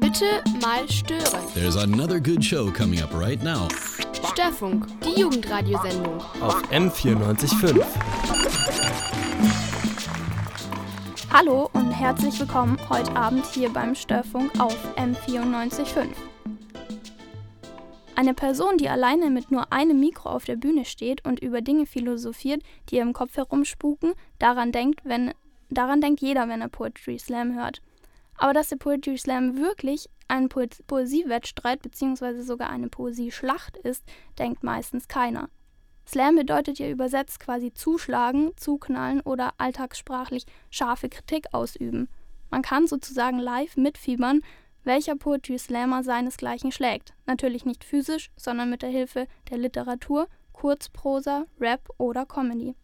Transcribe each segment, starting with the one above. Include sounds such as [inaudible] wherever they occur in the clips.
Bitte mal stören. There's another good show coming up right now. Störfunk, die Jugendradiosendung. Auf M94.5. Hallo und herzlich willkommen heute Abend hier beim Störfunk auf M94.5. Eine Person, die alleine mit nur einem Mikro auf der Bühne steht und über Dinge philosophiert, die ihr im Kopf herumspuken, daran denkt, wenn, daran denkt jeder, wenn er Poetry Slam hört. Aber dass der Poetry Slam wirklich ein po Poesiewettstreit bzw. sogar eine Poesieschlacht ist, denkt meistens keiner. Slam bedeutet ja übersetzt quasi zuschlagen, zuknallen oder alltagssprachlich scharfe Kritik ausüben. Man kann sozusagen live mitfiebern, welcher Poetry Slammer seinesgleichen schlägt. Natürlich nicht physisch, sondern mit der Hilfe der Literatur, Kurzprosa, Rap oder Comedy.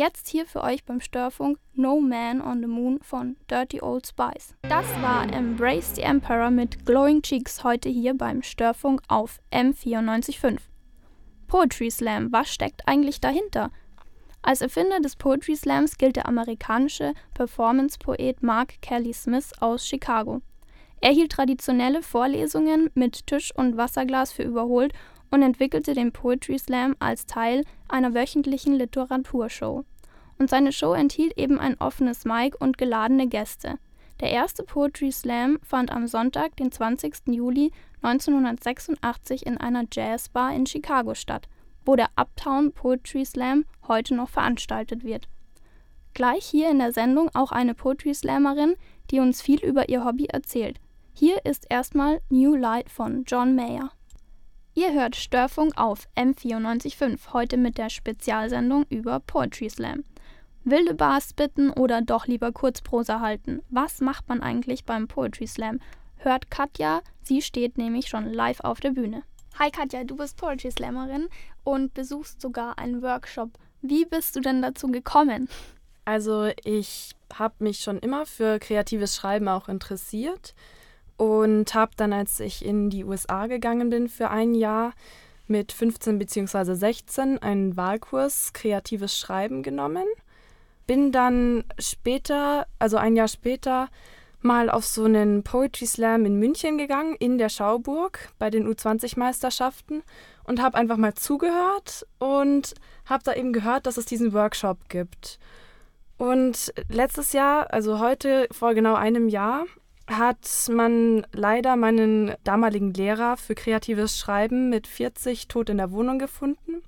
Jetzt hier für euch beim Störfunk No Man on the Moon von Dirty Old Spice. Das war Embrace the Emperor mit Glowing Cheeks heute hier beim Störfunk auf M945. Poetry Slam, was steckt eigentlich dahinter? Als Erfinder des Poetry Slams gilt der amerikanische Performance-Poet Mark Kelly Smith aus Chicago. Er hielt traditionelle Vorlesungen mit Tisch und Wasserglas für überholt und entwickelte den Poetry Slam als Teil einer wöchentlichen Literaturshow. Und seine Show enthielt eben ein offenes Mic und geladene Gäste. Der erste Poetry Slam fand am Sonntag, den 20. Juli 1986 in einer Jazzbar in Chicago statt, wo der Uptown Poetry Slam heute noch veranstaltet wird. Gleich hier in der Sendung auch eine Poetry Slammerin, die uns viel über ihr Hobby erzählt. Hier ist erstmal New Light von John Mayer. Ihr hört Störfunk auf M945, heute mit der Spezialsendung über Poetry Slam. Wilde Bars bitten oder doch lieber Kurzprosa halten? Was macht man eigentlich beim Poetry Slam? Hört Katja, sie steht nämlich schon live auf der Bühne. Hi Katja, du bist Poetry Slammerin und besuchst sogar einen Workshop. Wie bist du denn dazu gekommen? Also ich habe mich schon immer für kreatives Schreiben auch interessiert und habe dann, als ich in die USA gegangen bin für ein Jahr, mit 15 bzw. 16 einen Wahlkurs Kreatives Schreiben genommen. Bin dann später, also ein Jahr später, mal auf so einen Poetry Slam in München gegangen, in der Schauburg bei den U20-Meisterschaften und habe einfach mal zugehört und habe da eben gehört, dass es diesen Workshop gibt. Und letztes Jahr, also heute vor genau einem Jahr, hat man leider meinen damaligen Lehrer für kreatives Schreiben mit 40 tot in der Wohnung gefunden.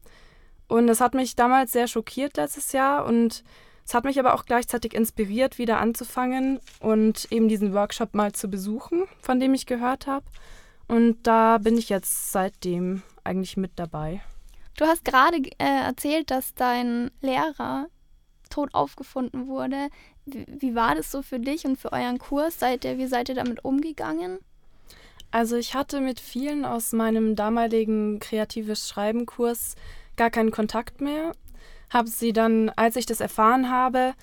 Und das hat mich damals sehr schockiert letztes Jahr und es hat mich aber auch gleichzeitig inspiriert, wieder anzufangen und eben diesen Workshop mal zu besuchen, von dem ich gehört habe. Und da bin ich jetzt seitdem eigentlich mit dabei. Du hast gerade äh, erzählt, dass dein Lehrer tot aufgefunden wurde. Wie, wie war das so für dich und für euren Kurs? Seid ihr, wie seid ihr damit umgegangen? Also ich hatte mit vielen aus meinem damaligen kreatives Schreiben Kurs gar keinen Kontakt mehr. Habe sie dann, als ich das erfahren habe,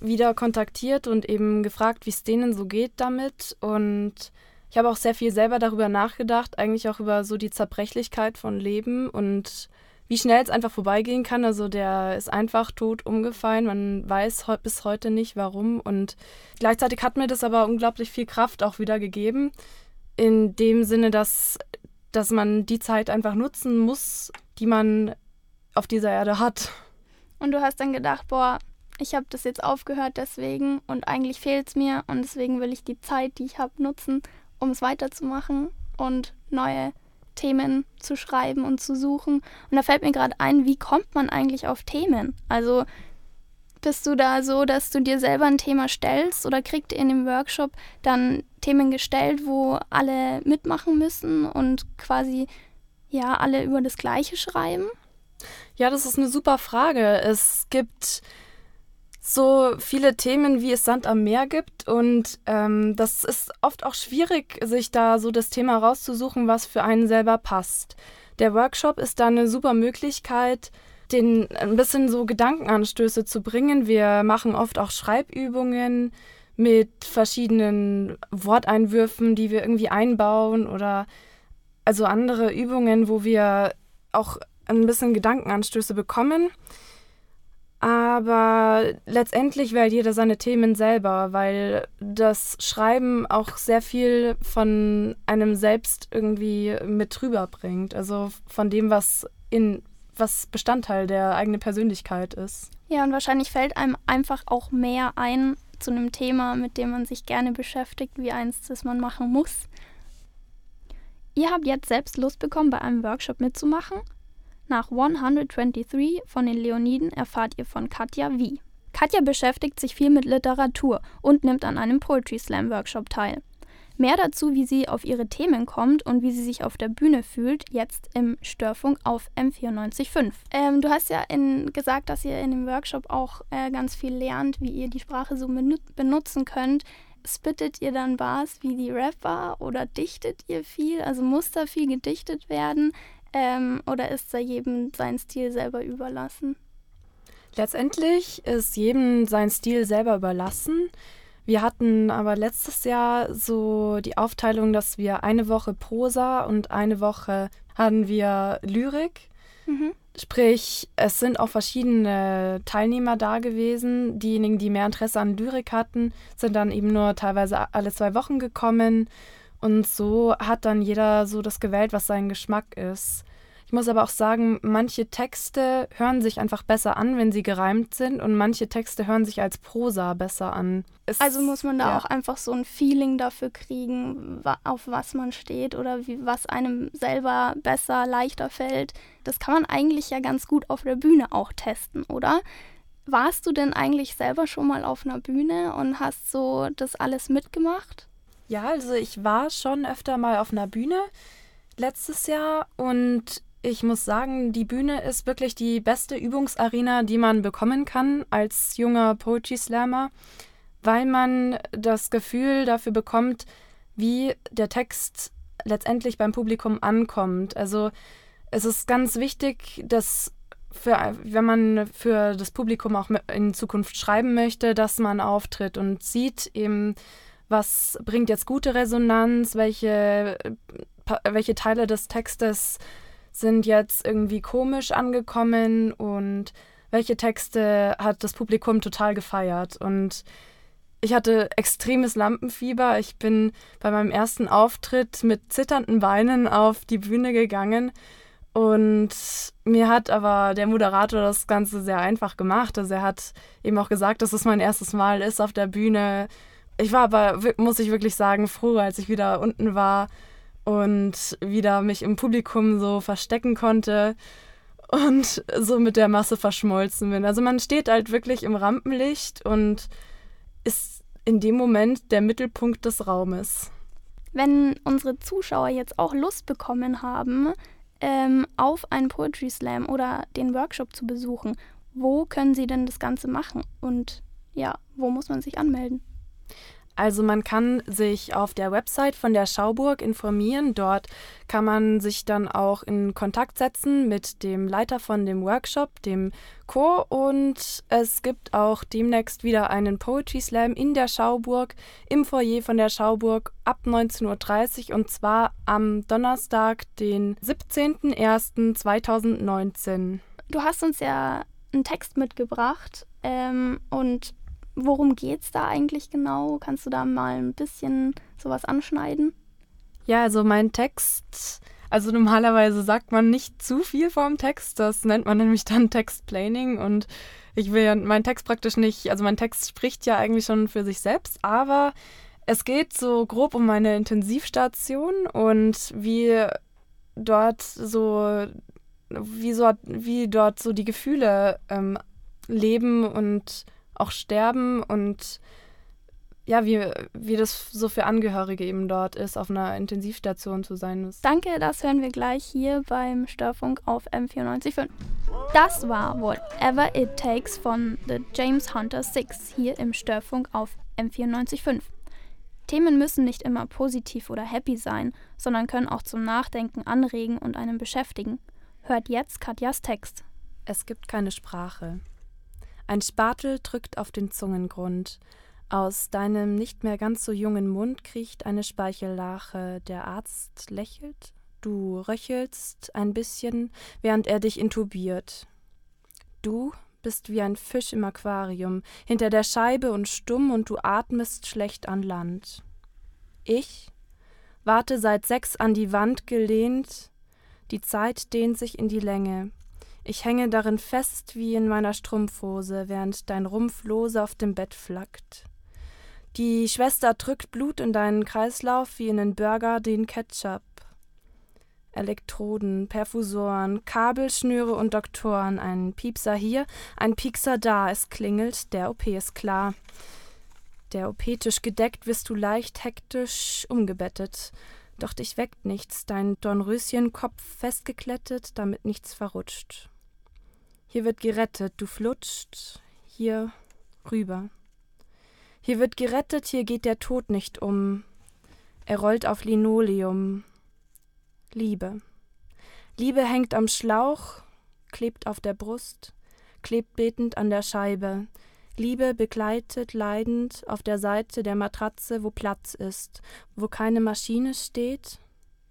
wieder kontaktiert und eben gefragt, wie es denen so geht damit. Und ich habe auch sehr viel selber darüber nachgedacht, eigentlich auch über so die Zerbrechlichkeit von Leben und wie schnell es einfach vorbeigehen kann. Also der ist einfach tot umgefallen. Man weiß he bis heute nicht warum. Und gleichzeitig hat mir das aber unglaublich viel Kraft auch wieder gegeben. In dem Sinne, dass, dass man die Zeit einfach nutzen muss, die man auf dieser Erde hat. Und du hast dann gedacht, boah, ich habe das jetzt aufgehört deswegen und eigentlich fehlt es mir und deswegen will ich die Zeit, die ich habe, nutzen, um es weiterzumachen und neue Themen zu schreiben und zu suchen. Und da fällt mir gerade ein, wie kommt man eigentlich auf Themen? Also bist du da so, dass du dir selber ein Thema stellst oder kriegt ihr in dem Workshop dann Themen gestellt, wo alle mitmachen müssen und quasi ja alle über das Gleiche schreiben? Ja, das ist eine super Frage. Es gibt so viele Themen, wie es Sand am Meer gibt. Und ähm, das ist oft auch schwierig, sich da so das Thema rauszusuchen, was für einen selber passt. Der Workshop ist da eine super Möglichkeit, den ein bisschen so Gedankenanstöße zu bringen. Wir machen oft auch Schreibübungen mit verschiedenen Worteinwürfen, die wir irgendwie einbauen oder also andere Übungen, wo wir auch ein bisschen Gedankenanstöße bekommen. Aber letztendlich wählt jeder seine Themen selber, weil das Schreiben auch sehr viel von einem selbst irgendwie mit rüberbringt. Also von dem, was in was Bestandteil der eigenen Persönlichkeit ist. Ja, und wahrscheinlich fällt einem einfach auch mehr ein zu einem Thema, mit dem man sich gerne beschäftigt, wie eins, das man machen muss. Ihr habt jetzt selbst Lust bekommen, bei einem Workshop mitzumachen? Nach 123 von den Leoniden erfahrt ihr von Katja wie. Katja beschäftigt sich viel mit Literatur und nimmt an einem Poetry Slam Workshop teil. Mehr dazu, wie sie auf ihre Themen kommt und wie sie sich auf der Bühne fühlt, jetzt im Störfunk auf M945. Ähm, du hast ja in, gesagt, dass ihr in dem Workshop auch äh, ganz viel lernt, wie ihr die Sprache so benutzen könnt. Spittet ihr dann Bars wie die Rapper oder dichtet ihr viel? Also muss da viel gedichtet werden? Ähm, oder ist da jedem sein Stil selber überlassen? Letztendlich ist jedem sein Stil selber überlassen. Wir hatten aber letztes Jahr so die Aufteilung, dass wir eine Woche Prosa und eine Woche hatten wir Lyrik. Mhm. Sprich, es sind auch verschiedene Teilnehmer da gewesen. Diejenigen, die mehr Interesse an Lyrik hatten, sind dann eben nur teilweise alle zwei Wochen gekommen. Und so hat dann jeder so das gewählt, was sein Geschmack ist. Ich muss aber auch sagen, manche Texte hören sich einfach besser an, wenn sie gereimt sind und manche Texte hören sich als Prosa besser an. Es, also muss man da ja. auch einfach so ein Feeling dafür kriegen, auf was man steht oder wie, was einem selber besser, leichter fällt. Das kann man eigentlich ja ganz gut auf der Bühne auch testen, oder? Warst du denn eigentlich selber schon mal auf einer Bühne und hast so das alles mitgemacht? Ja, also ich war schon öfter mal auf einer Bühne letztes Jahr und ich muss sagen, die Bühne ist wirklich die beste Übungsarena, die man bekommen kann als junger Poetry Slammer, weil man das Gefühl dafür bekommt, wie der Text letztendlich beim Publikum ankommt. Also es ist ganz wichtig, dass für, wenn man für das Publikum auch in Zukunft schreiben möchte, dass man auftritt und sieht eben, was bringt jetzt gute Resonanz, welche, welche Teile des Textes sind jetzt irgendwie komisch angekommen und welche Texte hat das Publikum total gefeiert. Und ich hatte extremes Lampenfieber. Ich bin bei meinem ersten Auftritt mit zitternden Beinen auf die Bühne gegangen. Und mir hat aber der Moderator das Ganze sehr einfach gemacht. Also er hat eben auch gesagt, dass es mein erstes Mal ist auf der Bühne. Ich war aber, muss ich wirklich sagen, froh, als ich wieder unten war und wieder mich im Publikum so verstecken konnte und so mit der Masse verschmolzen bin. Also man steht halt wirklich im Rampenlicht und ist in dem Moment der Mittelpunkt des Raumes. Wenn unsere Zuschauer jetzt auch Lust bekommen haben, ähm, auf einen Poetry Slam oder den Workshop zu besuchen, wo können sie denn das Ganze machen? Und ja, wo muss man sich anmelden? Also man kann sich auf der Website von der Schauburg informieren. Dort kann man sich dann auch in Kontakt setzen mit dem Leiter von dem Workshop, dem Chor. Und es gibt auch demnächst wieder einen Poetry Slam in der Schauburg, im Foyer von der Schauburg ab 19.30 Uhr und zwar am Donnerstag, den 17.01.2019. Du hast uns ja einen Text mitgebracht ähm, und Worum geht es da eigentlich genau? Kannst du da mal ein bisschen sowas anschneiden? Ja, also mein Text, also normalerweise sagt man nicht zu viel vom Text, das nennt man nämlich dann [laughs] Textplaning und ich will ja meinen Text praktisch nicht, also mein Text spricht ja eigentlich schon für sich selbst, aber es geht so grob um meine Intensivstation und wie dort so, wie, so, wie dort so die Gefühle ähm, leben und auch sterben und ja, wie, wie das so für Angehörige eben dort ist, auf einer Intensivstation zu sein. Danke, das hören wir gleich hier beim Störfunk auf M945. Das war Whatever It Takes von The James Hunter 6 hier im Störfunk auf M945. Themen müssen nicht immer positiv oder happy sein, sondern können auch zum Nachdenken anregen und einen beschäftigen. Hört jetzt Katjas Text. Es gibt keine Sprache. Ein Spatel drückt auf den Zungengrund. Aus deinem nicht mehr ganz so jungen Mund kriecht eine Speichellache. Der Arzt lächelt. Du röchelst ein bisschen, während er dich intubiert. Du bist wie ein Fisch im Aquarium, hinter der Scheibe und stumm und du atmest schlecht an Land. Ich warte seit sechs an die Wand gelehnt, die Zeit dehnt sich in die Länge. Ich hänge darin fest wie in meiner Strumpfhose, während dein Rumpf lose auf dem Bett flackt. Die Schwester drückt Blut in deinen Kreislauf wie in den Burger den Ketchup. Elektroden, Perfusoren, Kabelschnüre und Doktoren, ein Piepser hier, ein Piekser da, es klingelt, der OP ist klar. Der OP-Tisch gedeckt, wirst du leicht hektisch umgebettet. Doch dich weckt nichts, dein Dornröschenkopf festgeklettet, damit nichts verrutscht. Hier wird gerettet, du flutscht, hier rüber. Hier wird gerettet, hier geht der Tod nicht um. Er rollt auf Linoleum. Liebe. Liebe hängt am Schlauch, klebt auf der Brust, klebt betend an der Scheibe. Liebe begleitet leidend auf der Seite der Matratze, wo Platz ist, wo keine Maschine steht,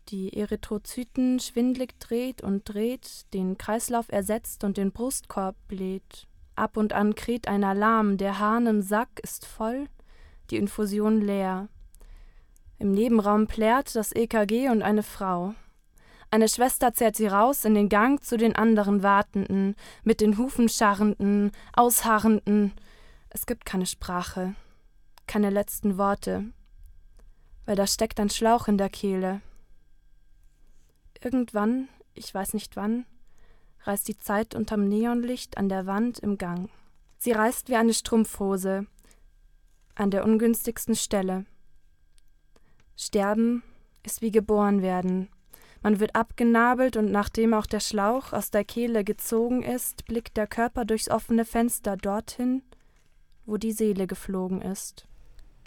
die Erythrozyten schwindlig dreht und dreht, den Kreislauf ersetzt und den Brustkorb bläht. Ab und an kräht ein Alarm, der Hahn im Sack ist voll, die Infusion leer. Im Nebenraum plärt das EKG und eine Frau. Eine Schwester zerrt sie raus in den Gang zu den anderen Wartenden, mit den Hufen scharrenden, ausharrenden, es gibt keine Sprache, keine letzten Worte, weil da steckt ein Schlauch in der Kehle. Irgendwann, ich weiß nicht wann, reißt die Zeit unterm Neonlicht an der Wand im Gang. Sie reißt wie eine Strumpfhose, an der ungünstigsten Stelle. Sterben ist wie geboren werden. Man wird abgenabelt und nachdem auch der Schlauch aus der Kehle gezogen ist, blickt der Körper durchs offene Fenster dorthin, wo die Seele geflogen ist.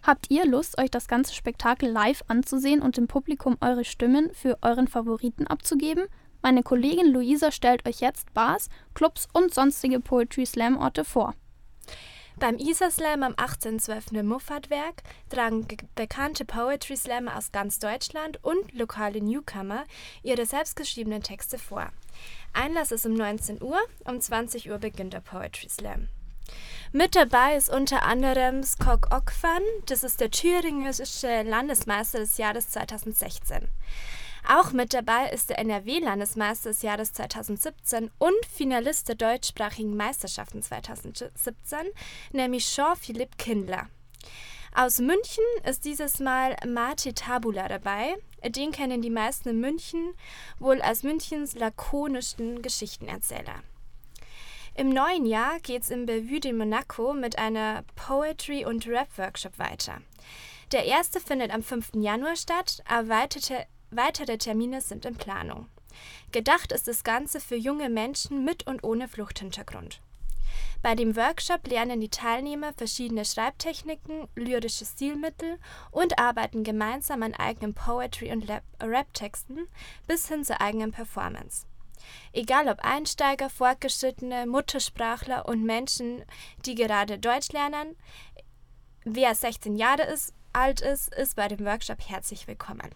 Habt ihr Lust, euch das ganze Spektakel live anzusehen und dem Publikum eure Stimmen für euren Favoriten abzugeben? Meine Kollegin Luisa stellt euch jetzt Bars, Clubs und sonstige Poetry Slam Orte vor. Beim Isar Slam am 18.12. im Muffatwerk tragen bekannte Poetry Slammer aus ganz Deutschland und lokale Newcomer ihre selbstgeschriebenen Texte vor. Einlass ist um 19 Uhr, um 20 Uhr beginnt der Poetry Slam. Mit dabei ist unter anderem Skok Okvan, das ist der thüringische Landesmeister des Jahres 2016. Auch mit dabei ist der NRW-Landesmeister des Jahres 2017 und Finalist der deutschsprachigen Meisterschaften 2017, nämlich Jean-Philippe Kindler. Aus München ist dieses Mal Marti Tabula dabei. Den kennen die meisten in München wohl als Münchens lakonischsten Geschichtenerzähler. Im neuen Jahr geht es im Bellevue de Monaco mit einer Poetry- und Rap-Workshop weiter. Der erste findet am 5. Januar statt, erweiterte, weitere Termine sind in Planung. Gedacht ist das Ganze für junge Menschen mit und ohne Fluchthintergrund. Bei dem Workshop lernen die Teilnehmer verschiedene Schreibtechniken, lyrische Stilmittel und arbeiten gemeinsam an eigenen Poetry- und Rap-Texten bis hin zur eigenen Performance. Egal ob Einsteiger, Fortgeschrittene, Muttersprachler und Menschen, die gerade Deutsch lernen, wer 16 Jahre ist, alt ist, ist bei dem Workshop herzlich willkommen.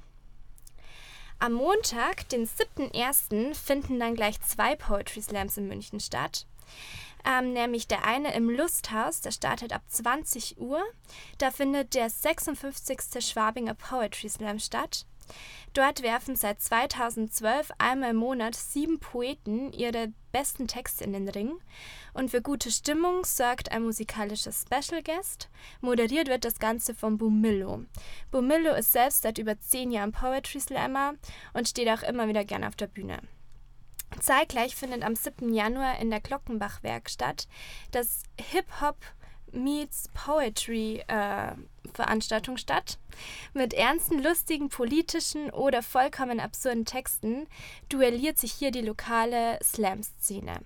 Am Montag, den 7.1., finden dann gleich zwei Poetry Slams in München statt. Ähm, nämlich der eine im Lusthaus, der startet ab 20 Uhr. Da findet der 56. Schwabinger Poetry Slam statt. Dort werfen seit 2012 einmal im Monat sieben Poeten ihre besten Texte in den Ring. Und für gute Stimmung sorgt ein musikalisches Special Guest. Moderiert wird das Ganze von Bumillo. Bumillo ist selbst seit über zehn Jahren Poetry Slammer und steht auch immer wieder gerne auf der Bühne. Zeitgleich findet am 7. Januar in der Glockenbach-Werkstatt das Hip-Hop Meets Poetry äh, Veranstaltung statt. Mit ernsten, lustigen, politischen oder vollkommen absurden Texten duelliert sich hier die lokale Slam-Szene.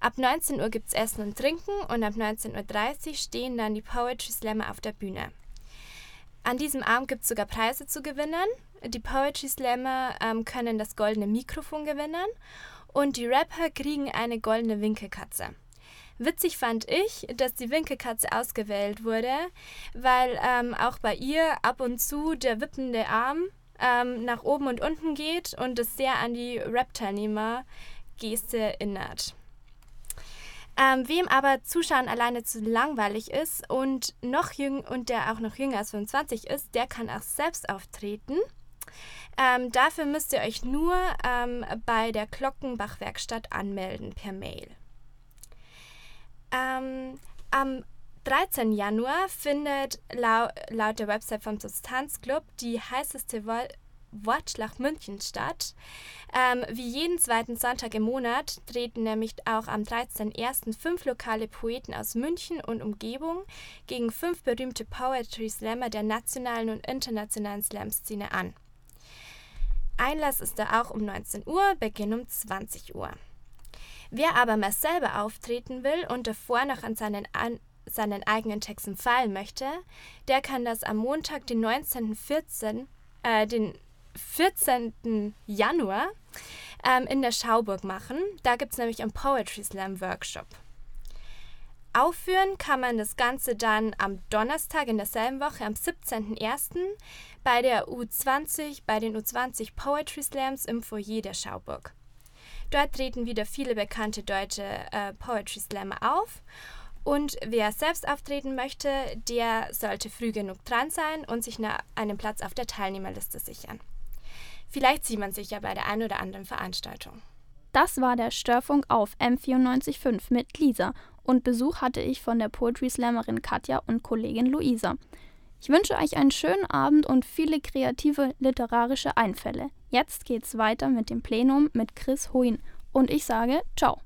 Ab 19 Uhr gibt es Essen und Trinken und ab 19.30 Uhr stehen dann die Poetry Slammer auf der Bühne. An diesem Abend gibt es sogar Preise zu gewinnen. Die Poetry Slammer ähm, können das goldene Mikrofon gewinnen und die Rapper kriegen eine goldene Winkelkatze. Witzig fand ich, dass die Winkelkatze ausgewählt wurde, weil ähm, auch bei ihr ab und zu der wippende Arm ähm, nach oben und unten geht und es sehr an die Rap-Teilnehmer-Geste erinnert. Ähm, wem aber Zuschauen alleine zu langweilig ist und noch jüng und der auch noch jünger als 25 ist, der kann auch selbst auftreten. Ähm, dafür müsst ihr euch nur ähm, bei der Glockenbach-Werkstatt anmelden per Mail. Ähm, am 13. Januar findet lau laut der Website vom Substanzclub die heißeste Wo Wortschlacht München statt. Ähm, wie jeden zweiten Sonntag im Monat treten nämlich auch am 13.01. fünf lokale Poeten aus München und Umgebung gegen fünf berühmte Poetry Slammer der nationalen und internationalen Slam-Szene an. Einlass ist da auch um 19 Uhr, Beginn um 20 Uhr. Wer aber mal selber auftreten will und davor noch an seinen, an seinen eigenen Texten fallen möchte, der kann das am Montag, den 19.14., äh, den 14. Januar ähm, in der Schauburg machen. Da gibt es nämlich einen Poetry Slam Workshop. Aufführen kann man das Ganze dann am Donnerstag in derselben Woche, am 17.01. bei der U20, bei den U20 Poetry Slams im Foyer der Schauburg. Dort treten wieder viele bekannte deutsche äh, Poetry Slammer auf. Und wer selbst auftreten möchte, der sollte früh genug dran sein und sich einen Platz auf der Teilnehmerliste sichern. Vielleicht sieht man sich ja bei der einen oder anderen Veranstaltung. Das war der Störfunk auf M945 mit Lisa und Besuch hatte ich von der Poetry Slammerin Katja und Kollegin Luisa. Ich wünsche euch einen schönen Abend und viele kreative literarische Einfälle. Jetzt geht's weiter mit dem Plenum mit Chris Huin und ich sage ciao.